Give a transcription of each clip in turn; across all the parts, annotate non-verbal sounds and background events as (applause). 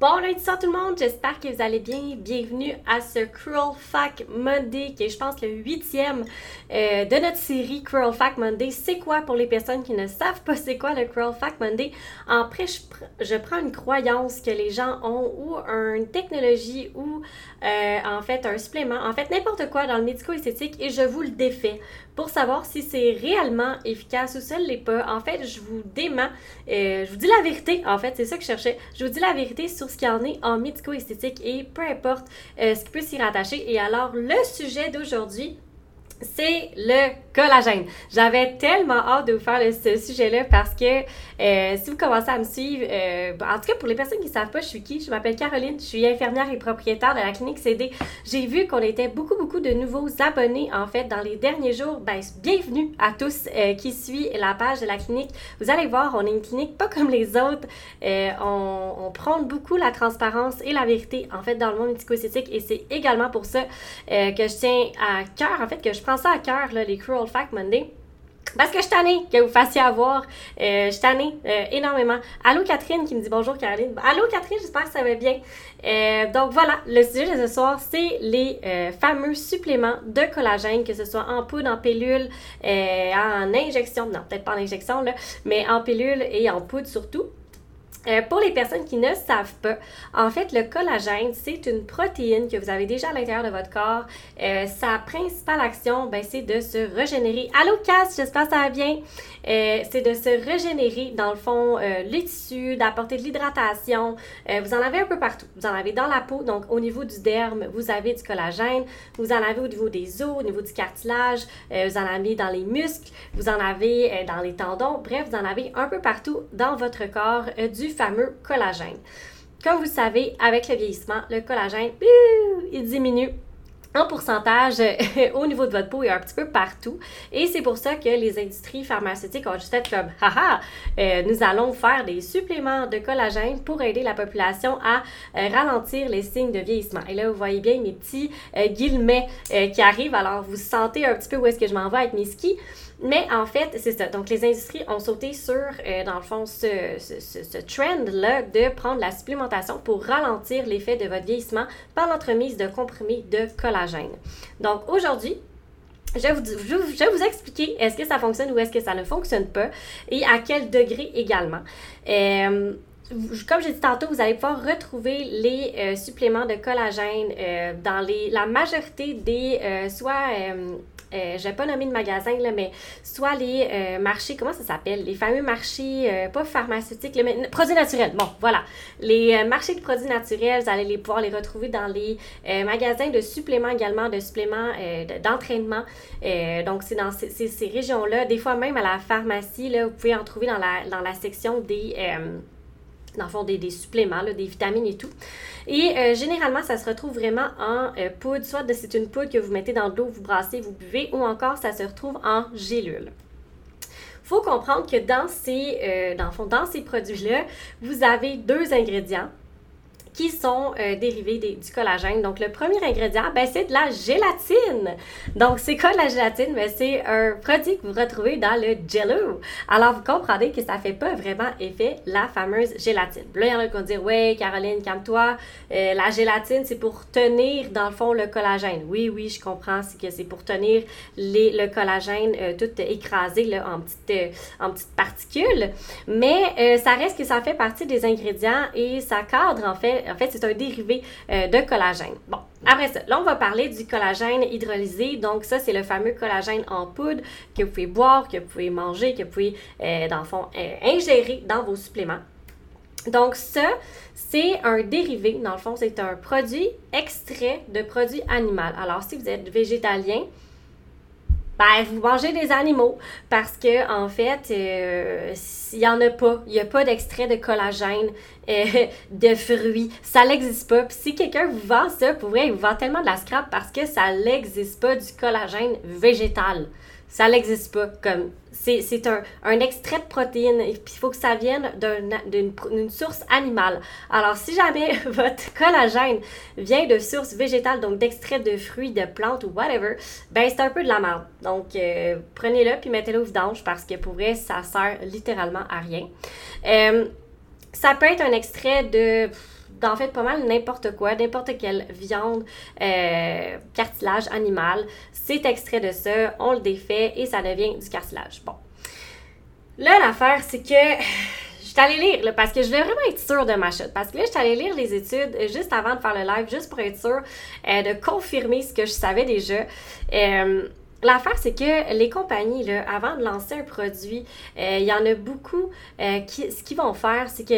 Bon lundi soir tout le monde, j'espère que vous allez bien. Bienvenue à ce Cruel Fact Monday, qui est je pense le huitième euh, de notre série Cruel Fact Monday. C'est quoi pour les personnes qui ne savent pas c'est quoi le Cruel Fact Monday? En fait, je, prends une croyance que les gens ont ou une technologie ou euh, en fait un supplément, en fait n'importe quoi dans le médico-esthétique et je vous le défais pour savoir si c'est réellement efficace ou ça ne l'est pas. En fait, je vous dément, euh, je vous dis la vérité, en fait, c'est ça que je cherchais. Je vous dis la vérité sur ce qu'il en est en médico-esthétique et peu importe euh, ce qui peut s'y rattacher. Et alors, le sujet d'aujourd'hui, c'est le collagène. J'avais tellement hâte de vous faire ce sujet-là parce que euh, si vous commencez à me suivre, euh, en tout cas pour les personnes qui ne savent pas je suis qui, je m'appelle Caroline, je suis infirmière et propriétaire de la clinique CD. J'ai vu qu'on était beaucoup beaucoup de nouveaux abonnés en fait dans les derniers jours. Ben, bienvenue à tous euh, qui suivent la page de la clinique. Vous allez voir, on est une clinique pas comme les autres. on, on prône beaucoup la transparence et la vérité en fait dans le monde médico-esthétique et c'est également pour ça que je tiens à cœur en fait que je prends ça à cœur les Cruel Fact Monday. Parce que je suis tannée que vous fassiez avoir. Euh, je suis tannée euh, énormément. Allô Catherine qui me dit bonjour Caroline. Allô Catherine, j'espère que ça va bien. Euh, donc voilà, le sujet de ce soir, c'est les fameux suppléments de collagène, que ce soit en poudre, en pilule, en injection. Non, peut-être pas en injection, là, mais en pilule et en poudre surtout. Euh, pour les personnes qui ne savent pas, en fait, le collagène, c'est une protéine que vous avez déjà à l'intérieur de votre corps. Euh, sa principale action, ben, c'est de se régénérer. Allô, Cass, j'espère que ça va bien. Euh, c'est de se régénérer, dans le fond, les tissus, d'apporter de l'hydratation. vous en avez un peu partout. Vous en avez dans la peau, donc au niveau du derme, vous avez du collagène. Vous en avez au niveau des os, au niveau du cartilage. vous en avez dans les muscles. Vous en avez dans les tendons. Bref, vous en avez un peu partout dans votre corps du fameux collagène. Comme vous savez, avec le vieillissement, le collagène, il diminue en pourcentage (laughs) au niveau de votre peau et un petit peu partout. Et c'est pour ça que les industries pharmaceutiques ont juste fait comme haha, euh, nous allons faire des suppléments de collagène pour aider la population à euh, ralentir les signes de vieillissement. Et là, vous voyez bien mes petits euh, guillemets qui arrivent. Alors, vous sentez un petit peu où est-ce que je m'en vais avec mes skis. Mais en fait, c'est ça. Donc, les industries ont sauté sur, euh, dans le fond, ce, ce, trend-là de prendre la supplémentation pour ralentir l'effet de votre vieillissement par l'entremise de comprimés de collagène. Donc, aujourd'hui, je vais, vous, je, vais vous expliquer est-ce que ça fonctionne ou est-ce que ça ne fonctionne pas et à quel degré également. Euh, comme j'ai dit tantôt, vous allez pouvoir retrouver les euh, suppléments de collagène dans les, la majorité des soit euh, je vais pas nommer de magasin, là, mais soit les euh, marchés, comment ça s'appelle? Les fameux marchés, euh, pas pharmaceutiques, mais produits naturels. Bon, voilà. Les euh, marchés de produits naturels, vous allez les, pouvoir les retrouver dans les magasins de suppléments également, de suppléments d'entraînement. donc, c'est dans ces, ces régions-là. Des fois, même à la pharmacie, là, vous pouvez en trouver dans la, dans la section des dans le fond, des, suppléments, des vitamines et tout. Et euh, généralement, ça se retrouve vraiment en euh, poudre, soit c'est une poudre que vous mettez dans l'eau, vous brassez, vous buvez, ou encore ça se retrouve en gélule. Faut comprendre que dans ces, euh, dans ces produits-là, vous avez deux ingrédients qui sont euh, dérivés du collagène. Donc, le premier ingrédient, ben, c'est de la gélatine. Donc, c'est quoi la gélatine? Ben, c'est un produit que vous retrouvez dans le jello. Alors, vous comprendrez que ça fait pas vraiment effet la fameuse gélatine. Là, il y en a qui vont dire, ouais, Caroline, calme-toi, euh, la gélatine, c'est pour tenir, dans le fond, le collagène. Oui, oui, je comprends, c'est que c'est pour tenir le collagène euh, tout écrasé là, en, petites, en petites particules. Mais ça reste que ça fait partie des ingrédients et ça cadre, en fait, en fait, c'est un dérivé euh, de collagène. Bon, après ça, là, on va parler du collagène hydrolysé. Donc, ça, c'est le fameux collagène en poudre que vous pouvez boire, que vous pouvez manger, que vous pouvez, euh, dans le fond, euh, ingérer dans vos suppléments. Donc, ça, c'est un dérivé. Dans le fond, c'est un produit extrait de produits animaux. Alors, si vous êtes végétalien, ben, vous mangez des animaux parce que en fait, il n'y en a pas. Il n'y a pas d'extrait de collagène (laughs) euh, de fruits. Ça n'existe pas. Puis si quelqu'un vous vend ça, pour vrai, il vous vend tellement de la scrap parce que ça n'existe pas du collagène végétal. Ça n'existe pas. Comme c'est un, un, extrait de protéines il faut que ça vienne d'une source animale. Alors, si jamais (laughs) votre collagène vient de source végétale, donc d'extrait de fruits, de plantes ou whatever, ben c'est un peu de la merde. Donc, euh, prenez-le puis mettez-le au vidange parce que pour vrai, ça sert littéralement à rien. Euh, ça peut être un extrait de d'en fait pas mal n'importe quoi, n'importe quelle viande, euh, cartilage animal. C'est extrait de ça, on le défait et ça devient du cartilage. Bon. Là, l'affaire, c'est que (sighs) je suis allée lire, parce que je voulais vraiment être sûre de ma chute. Parce que là, je suis allée lire les études euh, juste avant de faire le live, juste pour être sûre euh, de confirmer ce que je savais déjà. Euh, L'affaire, c'est que les compagnies, là, avant de lancer un produit, il y en a beaucoup qui, ce qu'ils vont faire, c'est que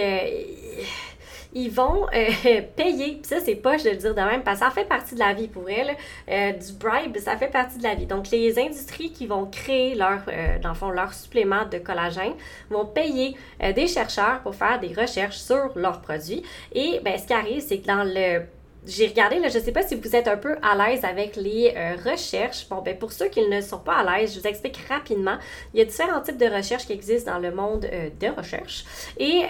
ils vont euh, (laughs) payer, puis ça c'est je de le dire de même, parce que ça fait partie de la vie pour elles, euh, du bribe, ça fait partie de la vie. Donc les industries qui vont créer leur, euh, dans le fond, leur supplément de collagène vont payer des chercheurs pour faire des recherches sur leurs produits. Et ben, ce qui arrive, c'est que dans le j'ai regardé, là, je ne sais pas si vous êtes un peu à l'aise avec les recherches. Bon, ben pour ceux qui ne sont pas à l'aise, je vous explique rapidement. Il y a différents types de recherches qui existent dans le monde de recherche. Et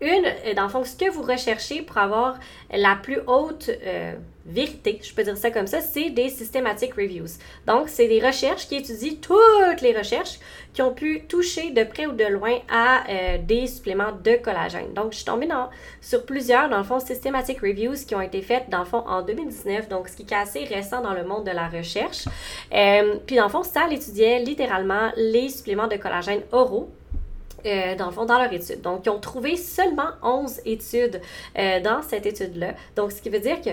une, euh, dans le fond, ce que vous recherchez pour avoir la plus haute euh, vérité, je peux dire ça comme ça, c'est des systematic reviews. Donc, c'est des recherches qui étudient toutes les recherches qui ont pu toucher de près ou de loin à euh, des suppléments de collagène. Donc, je suis tombée dans, sur plusieurs, dans le fond, systematic reviews qui ont été faites, dans le fond, en 2019, donc ce qui est assez récent dans le monde de la recherche. puis, dans le fond, ça étudiait littéralement les suppléments de collagène oraux euh, dans le fond, dans leur étude. Donc, ils ont trouvé seulement 11 études euh, dans cette étude-là. Donc, ce qui veut dire que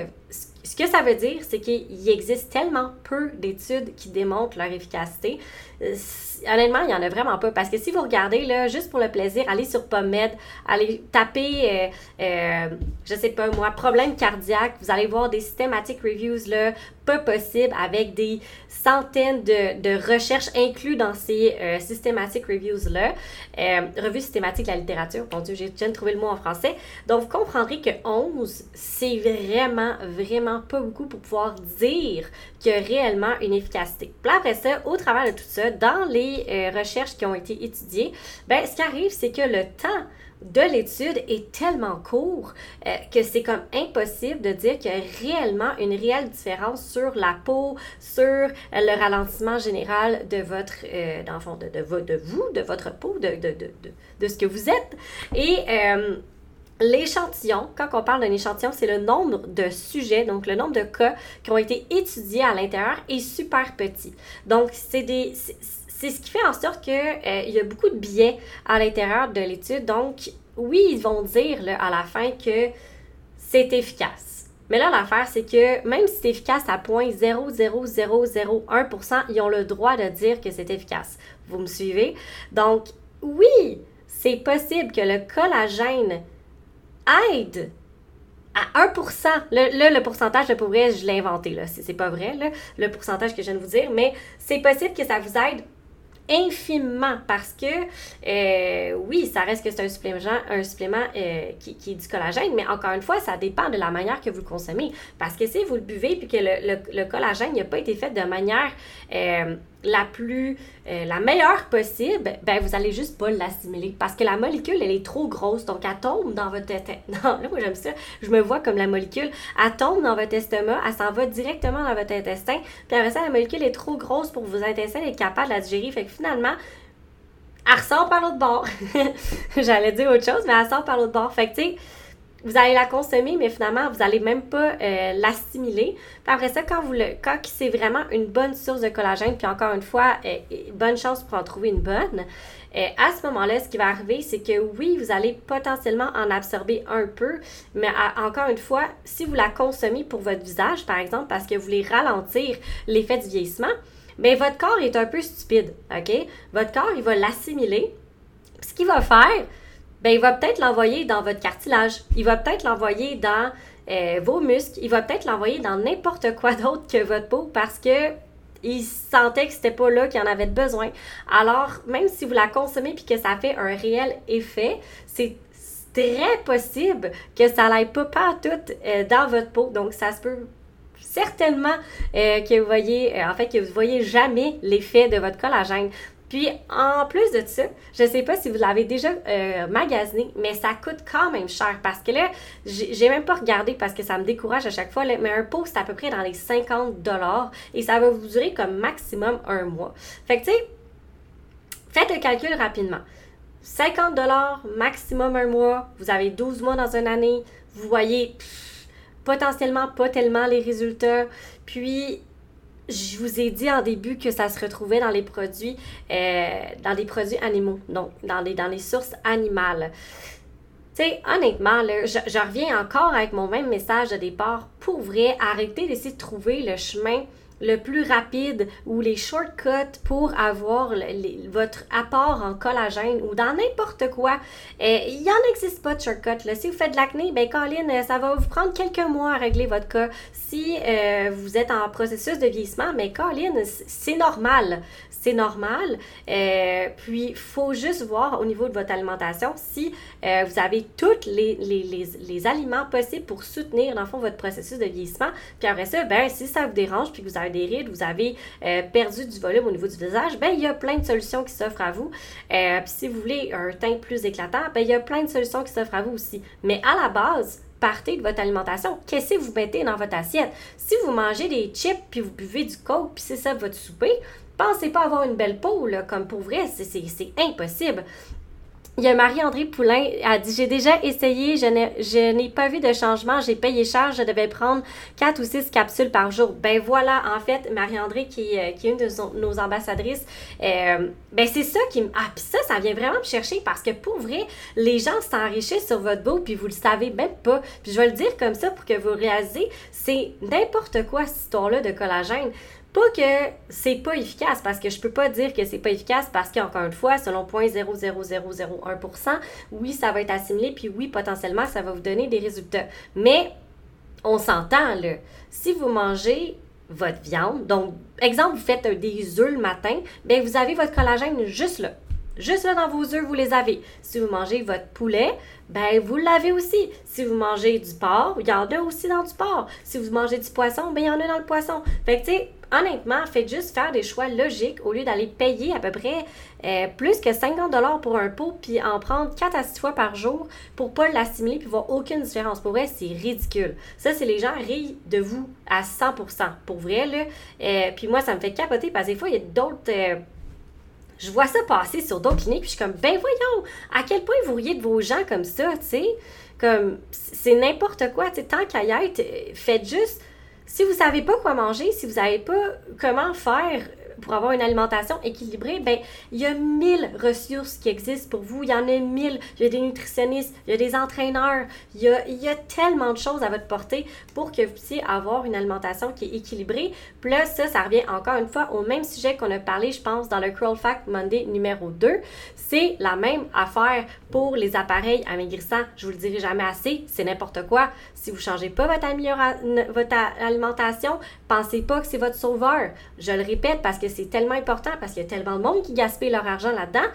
ce que ça veut dire, c'est qu'il existe tellement peu d'études qui démontrent leur efficacité. Euh, honnêtement, il n'y en a vraiment pas. Parce que si vous regardez, là, juste pour le plaisir, allez sur PubMed, allez taper, euh, euh, je sais pas moi, problème cardiaque, vous allez voir des systematic reviews, là, pas possible, avec des centaines de, recherches incluses dans ces euh, systematic reviews-là. Euh, revue systématique de la littérature, bon Dieu, j'ai déjà trouvé le mot en français. Donc, vous comprendrez que 11, c'est vraiment, vraiment pas beaucoup pour pouvoir dire qu'il y a réellement une efficacité. Puis après ça, au travers de tout ça, dans les euh, recherches qui ont été étudiées, ben, ce qui arrive, c'est que le temps de l'étude est tellement court euh, que c'est comme impossible de dire qu'il y a réellement une réelle différence sur la peau, sur euh, le ralentissement général de votre, euh, dans le fond, de, de, de, vous, de votre peau, de, de, de ce que vous êtes. Et L'échantillon, quand on parle d'un échantillon, c'est le nombre de sujets, donc le nombre de cas qui ont été étudiés à l'intérieur est super petit. Donc, c'est des, c'est ce qui fait en sorte qu'il euh, y a beaucoup de biais à l'intérieur de l'étude. Donc, oui, ils vont dire à la fin que c'est efficace. Mais là, l'affaire, c'est que même si c'est efficace à 0.00001%, ils ont le droit de dire que c'est efficace. Vous me suivez? Donc, oui, c'est possible que le collagène aide à 1%. Là, le pourcentage de pauvreté, je l'ai inventé. Là. C'est, pas vrai, là, le pourcentage que je viens de vous dire, mais c'est possible que ça vous aide infimement parce que euh, oui, ça reste que c'est un supplément, un supplément euh, qui, qui, est du collagène, mais encore une fois, ça dépend de la manière que vous le consommez. Parce que si vous le buvez puis que le, le, collagène n'a pas été fait de manière euh, la plus, euh, la meilleure possible, ben vous allez juste pas l'assimiler parce que la molécule, elle est trop grosse. Donc, elle tombe dans votre... (laughs) Non, là, moi, j'aime ça. Je me vois comme la molécule. Elle tombe dans votre estomac, elle s'en va directement dans votre intestin. Puis après ça, la molécule est trop grosse pour vos intestins être capable de la digérer. Fait que finalement, elle ressort par l'autre bord. (laughs) J'allais dire autre chose, mais elle sort par l'autre bord. Fait que, tu sais vous allez la consommer, mais finalement, vous n'allez même pas euh, l'assimiler. Puis après ça, quand, vous quand c'est vraiment une bonne source de collagène, puis encore une fois, euh, bonne chance pour en trouver une bonne, euh, à ce moment-là, ce qui va arriver, c'est que oui, vous allez potentiellement en absorber un peu, mais encore une fois, si vous la consommez pour votre visage, par exemple, parce que vous voulez ralentir l'effet du vieillissement, bien, votre corps est un peu stupide, OK? Votre corps, il va l'assimiler. Ce qu'il va faire, ben, il va peut-être l'envoyer dans votre cartilage, il va peut-être l'envoyer dans euh, vos muscles, il va peut-être l'envoyer dans n'importe quoi d'autre que votre peau parce que il sentait que c'était pas là qu'il en avait besoin. Alors, même si vous la consommez puis que ça fait un réel effet, c'est très possible que ça n'aille pas partout euh, dans votre peau. Donc, ça se peut certainement euh, que vous voyez, en fait, que vous voyez jamais l'effet de votre collagène. Puis en plus de ça, je ne sais pas si vous l'avez déjà euh, magasiné, mais ça coûte quand même cher parce que là, j'ai même pas regardé parce que ça me décourage à chaque fois, mais un pot, c'est à peu près dans les 50 dollars et ça va vous durer comme maximum un mois. Fait que tu sais, faites le calcul rapidement. 50 dollars maximum un mois, vous avez 12 mois dans une année, vous voyez potentiellement pas tellement les résultats. Puis, je vous ai dit en début que ça se retrouvait dans les produits, euh, dans des produits animaux, donc dans les, dans les sources animales. Tu sais, honnêtement, là, je, je, reviens encore avec mon même message de départ. Pour vrai, arrêtez d'essayer de trouver le chemin le plus rapide ou les shortcuts pour avoir votre apport en collagène ou dans n'importe quoi. Euh, il n'y en existe pas de shortcut. Là. Si vous faites de l'acné, ben Colin, euh, ça va vous prendre quelques mois à régler votre cas. Si euh, vous êtes en processus de vieillissement, mais ben, Colin, c'est normal c'est normal. Puis, il faut juste voir au niveau de votre alimentation si vous avez tous les, les, aliments possibles pour soutenir, dans le fond, votre processus de vieillissement. Puis après ça, ben, si ça vous dérange, puis que vous avez des rides, vous avez euh, perdu du volume au niveau du visage, ben, il y a plein de solutions qui s'offrent à vous. puis si vous voulez un teint plus éclatant, ben, il y a plein de solutions qui s'offrent à vous aussi. Mais à la base, partez de votre alimentation. Qu'est-ce que vous mettez dans votre assiette? Si vous mangez des chips puis vous buvez du coke puis c'est ça votre souper, Pensez pas avoir une belle peau, comme pour vrai, c'est impossible. Il y a Marie-André Poulain, a dit J'ai déjà essayé, je n'ai pas vu de changement, j'ai payé cher, je devais prendre 4 ou 6 capsules par jour. Ben voilà, en fait, Marie-André, qui, euh, est une de nos ambassadrices, euh, ben c'est ça qui me. Ah, puis ça, ça vient vraiment me chercher parce que pour vrai, les gens s'enrichissent sur votre beau, puis vous le savez même pas. Puis je vais le dire comme ça pour que vous réalisez, c'est n'importe quoi cette histoire-là de collagène. Pas que c'est pas efficace, parce que je peux pas dire que c'est pas efficace parce qu'encore une fois, selon 0.00001%, oui, ça va être assimilé, puis oui, potentiellement, ça va vous donner des résultats. Mais on s'entend, là. Si vous mangez votre viande, donc, exemple, vous faites des œufs le matin, bien, vous avez votre collagène juste là. Juste là dans vos œufs, vous les avez. Si vous mangez votre poulet, ben vous l'avez aussi. Si vous mangez du porc, il y en a aussi dans du porc. Si vous mangez du poisson, ben il y en a dans le poisson. Fait que tu sais, honnêtement, faites juste faire des choix logiques au lieu d'aller payer à peu près euh, plus que 50 dollars pour un pot puis en prendre 4 à 6 fois par jour pour pas l'assimiler puis voir aucune différence. Pour vrai, c'est ridicule. Ça, c'est les gens rient de vous à 100%. Pour vrai, là. Euh, puis moi, ça me fait capoter parce que des fois, il y a d'autres... Euh, je vois ça passer sur d'autres cliniques, puis je suis comme, ben voyons, à quel point vous riez de vos gens comme ça, tu sais? Comme, c'est n'importe quoi, tu sais, tant qu'à y être, faites juste, si vous savez pas quoi manger, si vous savez pas comment faire pour avoir une alimentation équilibrée, ben il y a mille ressources qui existent pour vous. Il y en a mille. Il y a des nutritionnistes, il y a des entraîneurs, il y a, y a tellement de choses à votre portée pour que vous puissiez avoir une alimentation qui est équilibrée. Plus ça, ça revient encore une fois au même sujet qu'on a parlé, je pense, dans le Crawl Fact Monday numéro 2. C'est la même affaire pour les appareils amaigrissants. Je vous le dirai jamais assez, c'est n'importe quoi. Si vous ne changez pas votre, votre alimentation, pensez pas que c'est votre sauveur. Je le répète parce que c'est tellement important, parce qu'il y a tellement de monde qui gaspille leur argent là-dedans.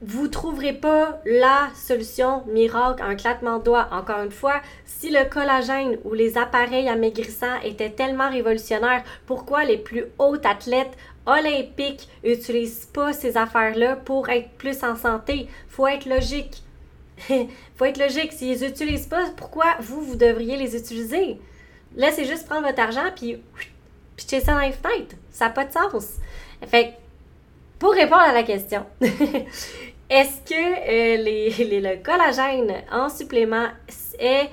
Vous ne trouverez pas la solution miracle, un claquement de doigts. Encore une fois, si le collagène ou les appareils amaigrissants étaient tellement révolutionnaires, pourquoi les plus hauts athlètes olympiques n'utilisent pas ces affaires-là pour être plus en santé? faut être logique. (laughs) faut être logique. S'ils les utilisent pas, pourquoi vous, vous devriez les utiliser? Laissez juste prendre votre argent puis (sniffs) pitcher ça dans les fenêtres. Ça n'a pas de sens. Fait pour répondre à la question, (laughs) est-ce que euh, (laughs) les, le collagène en supplément est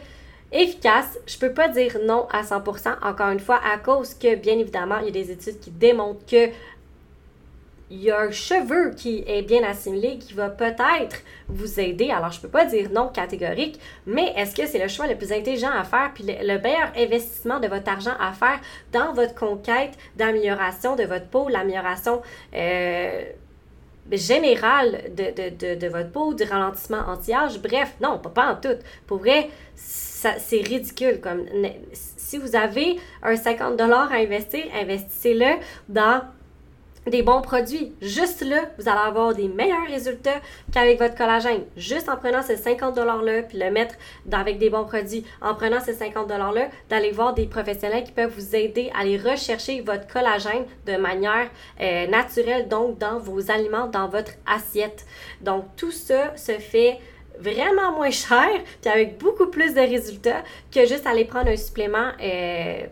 efficace? Je peux pas dire non à 100%, encore une fois, à cause que, bien évidemment, il y a des études qui démontrent que il y a un cheveu qui est bien assimilé qui va peut-être vous aider. Alors, je ne peux pas dire non catégorique, mais est-ce que c'est le choix le plus intelligent à faire puis le, meilleur investissement de votre argent à faire dans votre conquête d'amélioration de votre peau, l'amélioration euh, générale de, votre peau, du ralentissement anti-âge? Bref, non, pas, pas en tout. Pour vrai, c'est ridicule. Comme, si vous avez un 50$ à investir, investissez-le dans des bons produits. Juste là, vous allez avoir des meilleurs résultats qu'avec votre collagène. Juste en prenant ces 50 $-là, puis le mettre avec des bons produits. En prenant ces 50 $-là, d'aller voir des professionnels qui peuvent vous aider à aller rechercher votre collagène de manière euh, naturelle, donc dans vos aliments, dans votre assiette. Donc tout ça se fait vraiment moins (laughs) cher, puis avec beaucoup plus de résultats que juste aller prendre un supplément. Euh,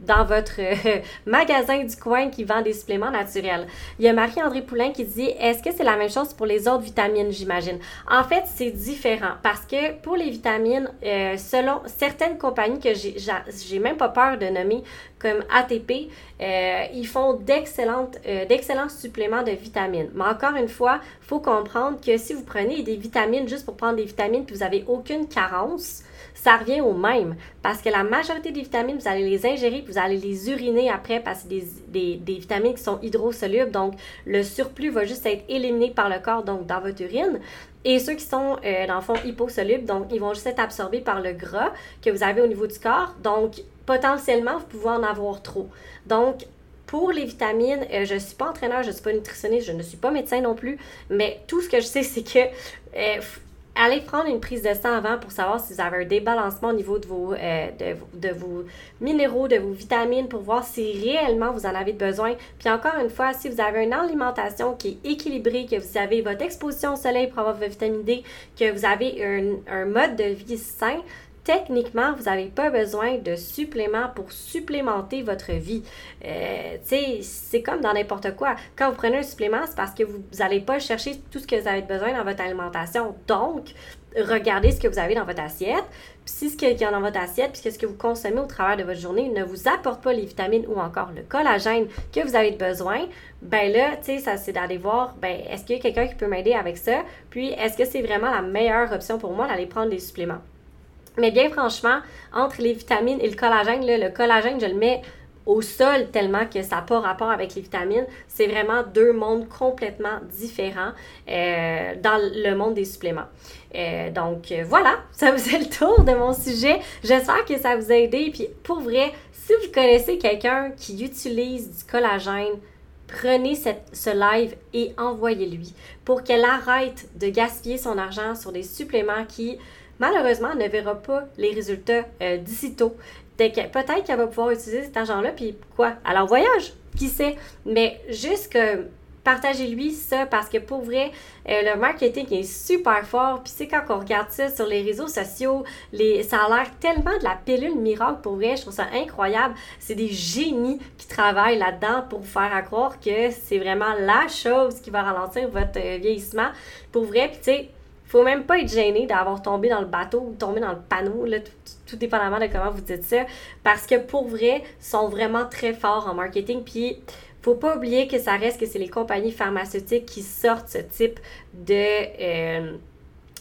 dans votre (laughs) magasin du coin qui vend des suppléments naturels. Il y a Marie-André Poulain qui dit Est-ce que c'est la même chose pour les autres vitamines, j'imagine? En fait, c'est différent parce que pour les vitamines, euh, selon certaines compagnies que j'ai même pas peur de nommer, comme ATP, euh, ils font euh, d'excellents suppléments de vitamines. Mais encore une fois, il faut comprendre que si vous prenez des vitamines juste pour prendre des vitamines et vous n'avez aucune carence, ça revient au même. Parce que la majorité des vitamines, vous allez les ingérer, puis vous allez les uriner après parce que des, des, vitamines qui sont hydrosolubles. Donc, le surplus va juste être éliminé par le corps, donc dans votre urine. Et ceux qui sont, euh, dans le fond, hyposolubles, donc ils vont juste être absorbés par le gras que vous avez au niveau du corps. Donc, potentiellement, vous pouvez en avoir trop. Donc, pour les vitamines, euh, je ne suis pas entraîneur, je ne suis pas nutritionniste, je ne suis pas médecin non plus, mais tout ce que je sais, c'est que euh, allez prendre une prise de sang avant pour savoir si vous avez un débalancement au niveau de vos, euh, de, vos minéraux, de vos vitamines, pour voir si réellement vous en avez besoin. Puis encore une fois, si vous avez une alimentation qui est équilibrée, que vous avez votre exposition au soleil pour avoir votre vitamine D, que vous avez un, un mode de vie sain, techniquement, vous n'avez pas besoin de suppléments pour supplémenter votre vie. Euh, c'est comme dans n'importe quoi. Quand vous prenez un supplément, c'est parce que vous n'allez pas chercher tout ce que vous avez besoin dans votre alimentation. Donc, regardez ce que vous avez dans votre assiette. Si ce qu'il y a dans votre assiette, puis ce que vous consommez au travers de votre journée ne vous apporte pas les vitamines ou encore le collagène que vous avez besoin, ben là, tu sais, c'est d'aller voir, ben est-ce qu'il y a quelqu'un qui peut m'aider avec ça? Puis est-ce que c'est vraiment la meilleure option pour moi d'aller prendre des suppléments? Mais bien franchement, entre les vitamines et le collagène, le collagène, je le mets au sol tellement que ça n'a pas rapport avec les vitamines. C'est vraiment deux mondes complètement différents euh, dans le monde des suppléments. Euh, donc euh, voilà, (laughs) ça est le tour de mon sujet. J'espère que ça vous a aidé. Puis pour vrai, si vous connaissez quelqu'un qui utilise du collagène, prenez ce live et envoyez-lui pour qu'elle arrête de gaspiller son argent sur des suppléments qui malheureusement, ne verra pas les résultats euh, d'ici tôt. Peut-être qu'elle va pouvoir utiliser cet argent-là, puis quoi? Alors voyage, qui sait? Mais juste que partagez-lui ça parce que pour vrai, euh, le marketing est super fort. Puis c'est quand on regarde ça sur les réseaux sociaux, ça a l'air tellement de la pilule miracle pour vrai. Je trouve ça incroyable. C'est des génies qui travaillent là-dedans pour vous faire croire que c'est vraiment la chose qui va ralentir votre euh, vieillissement. Pour vrai, puis tu sais, faut même pas être gêné d'avoir tombé dans le bateau ou tombé dans le panneau, là, tout, dépendamment de comment vous dites ça, parce que pour vrai, ils sont vraiment très forts en marketing. Puis, faut pas oublier que ça reste que c'est les compagnies pharmaceutiques qui sortent ce type de. Euh,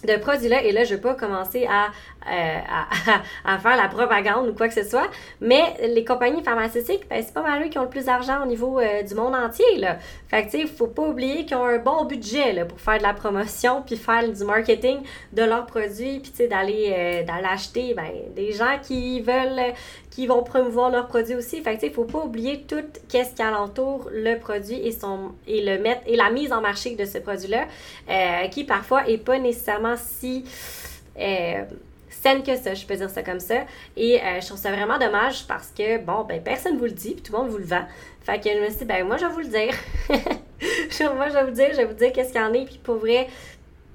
de produits-là. Et là, je ne vais pas commencer à, euh, (laughs) à, faire la propagande ou quoi que ce soit. Mais les compagnies pharmaceutiques, ben, c'est pas mal eux qui ont le plus d'argent au niveau euh, du monde entier. Là. Fait que, tu sais, faut pas oublier qu'ils ont un bon budget là, pour faire de la promotion puis faire du marketing de leurs produits puis, tu sais, d'aller euh, acheter ben, des gens qui veulent, qui vont promouvoir leurs produits aussi. Fait que, il faut pas oublier tout qu'est-ce qui entoure le produit et, son, et, le mettre, et la mise en marché de ce produit-là, qui parfois est pas nécessairement si euh, saine que ça, je peux dire ça comme ça. Et euh, je trouve ça vraiment dommage parce que, bon, ben, personne vous le dit, puis tout le monde vous le vend. Fait que je me suis dit, ben, moi, je vais vous le dire. (laughs) moi, je vais vous dire, je vais vous dire qu'est-ce qu'il y en est, puis pour vrai,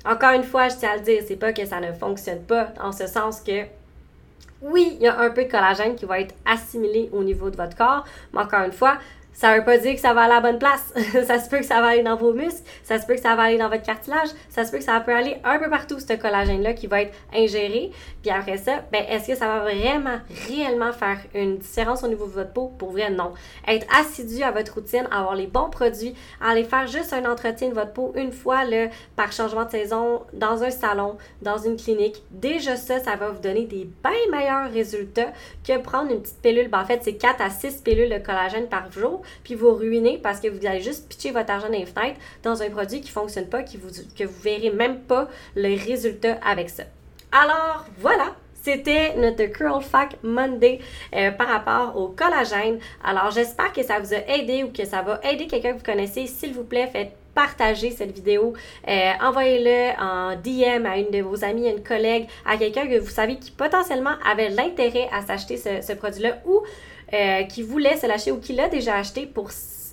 encore une fois, je tiens à le dire, c'est pas que ça ne fonctionne pas, en ce sens que, oui, il y a un peu de collagène qui va être assimilé au niveau de votre corps, mais encore une fois, ça veut pas dire que ça va aller à la bonne place. (laughs) ça se peut que ça va aller dans vos muscles, ça se peut que ça va aller dans votre cartilage, ça se peut que ça peut aller un peu partout, ce collagène-là qui va être ingéré. Puis après ça, ben, est-ce que ça va vraiment, réellement faire une différence au niveau de votre peau? Pour vrai, non. Être assidu à votre routine, avoir les bons produits, aller faire juste un entretien de votre peau une fois là, par changement de saison dans un salon, dans une clinique. Déjà ça, ça va vous donner des bien meilleurs résultats que prendre une petite pilule. Ben, en fait, c'est 4 à 6 pilules de collagène par jour puis vous ruinez parce que vous allez juste pitcher votre argent dans les fenêtres dans un produit qui ne fonctionne pas, qui vous, que vous verrez même pas le résultat avec ça. Alors, voilà, c'était notre Curl Fact Monday euh, par rapport au collagène. Alors, j'espère que ça vous a aidé ou que ça va aider quelqu'un que vous connaissez. S'il vous plaît, faites partager cette vidéo. Euh, envoyez-le en DM à une de vos amies, à une collègue, à quelqu'un que vous savez qui potentiellement avait l'intérêt à s'acheter ce produit-là ou euh, qui voulait se l'acheter ou qui l'a déjà acheté pour,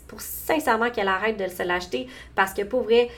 pour sincèrement qu'elle arrête de se l'acheter. Parce que pour vrai,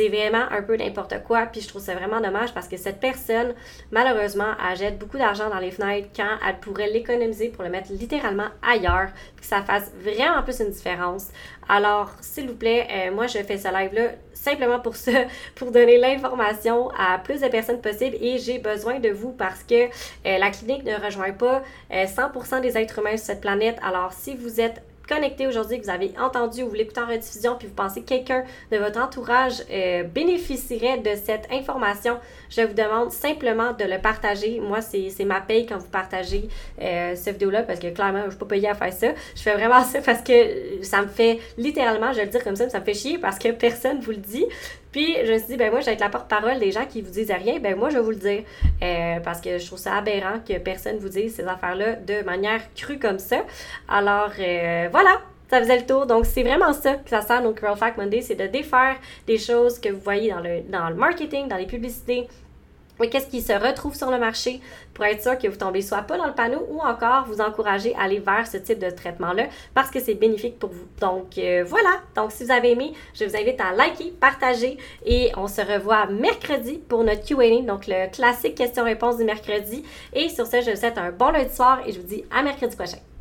c'est vraiment un peu n'importe quoi. Puis je trouve ça vraiment dommage parce que cette personne, malheureusement, elle jette beaucoup d'argent dans les fenêtres quand elle pourrait l'économiser pour le mettre littéralement ailleurs, que ça fasse vraiment plus une différence. Alors, s'il vous plaît, euh, moi, je fais ce live-là simplement pour ça, (laughs) pour donner l'information à plus de personnes possibles et j'ai besoin de vous parce que euh, la clinique ne rejoint pas 100% euh, des êtres humains sur cette planète. Alors, si vous êtes connecté aujourd'hui, que vous avez entendu ou vous l'écoutez en rediffusion, puis vous pensez que quelqu'un de votre entourage euh, bénéficierait de cette information, je vous demande simplement de le partager. Moi, c'est ma paye quand vous partagez euh, cette vidéo-là, parce que clairement, je ne suis pas payée à faire ça. Je fais vraiment (laughs) ça parce que ça me fait littéralement, je vais le dire comme ça, ça me fait chier parce que personne ne vous le dit. Puis je me suis dit, ben moi, je vais être la porte-parole des gens qui vous disent rien. Ben moi, je vais vous le dire. Euh, parce que je trouve ça aberrant que personne vous dise ces affaires-là de manière crue comme ça. Alors, euh, voilà ça faisait le tour. Donc, c'est vraiment ça que ça sert nos Curl Fact Monday, c'est de défaire des choses que vous voyez dans le, dans le marketing, dans les publicités, qu'est-ce qui se retrouve sur le marché pour être sûr que vous tombez soit pas dans le panneau ou encore vous encourager à aller vers ce type de traitement-là parce que c'est bénéfique pour vous. Donc euh, voilà, donc si vous avez aimé, je vous invite à liker, partager et on se revoit mercredi pour notre Q&A, donc le classique question-réponse du mercredi. Et sur ce, je vous souhaite un bon lundi soir et je vous dis à mercredi prochain.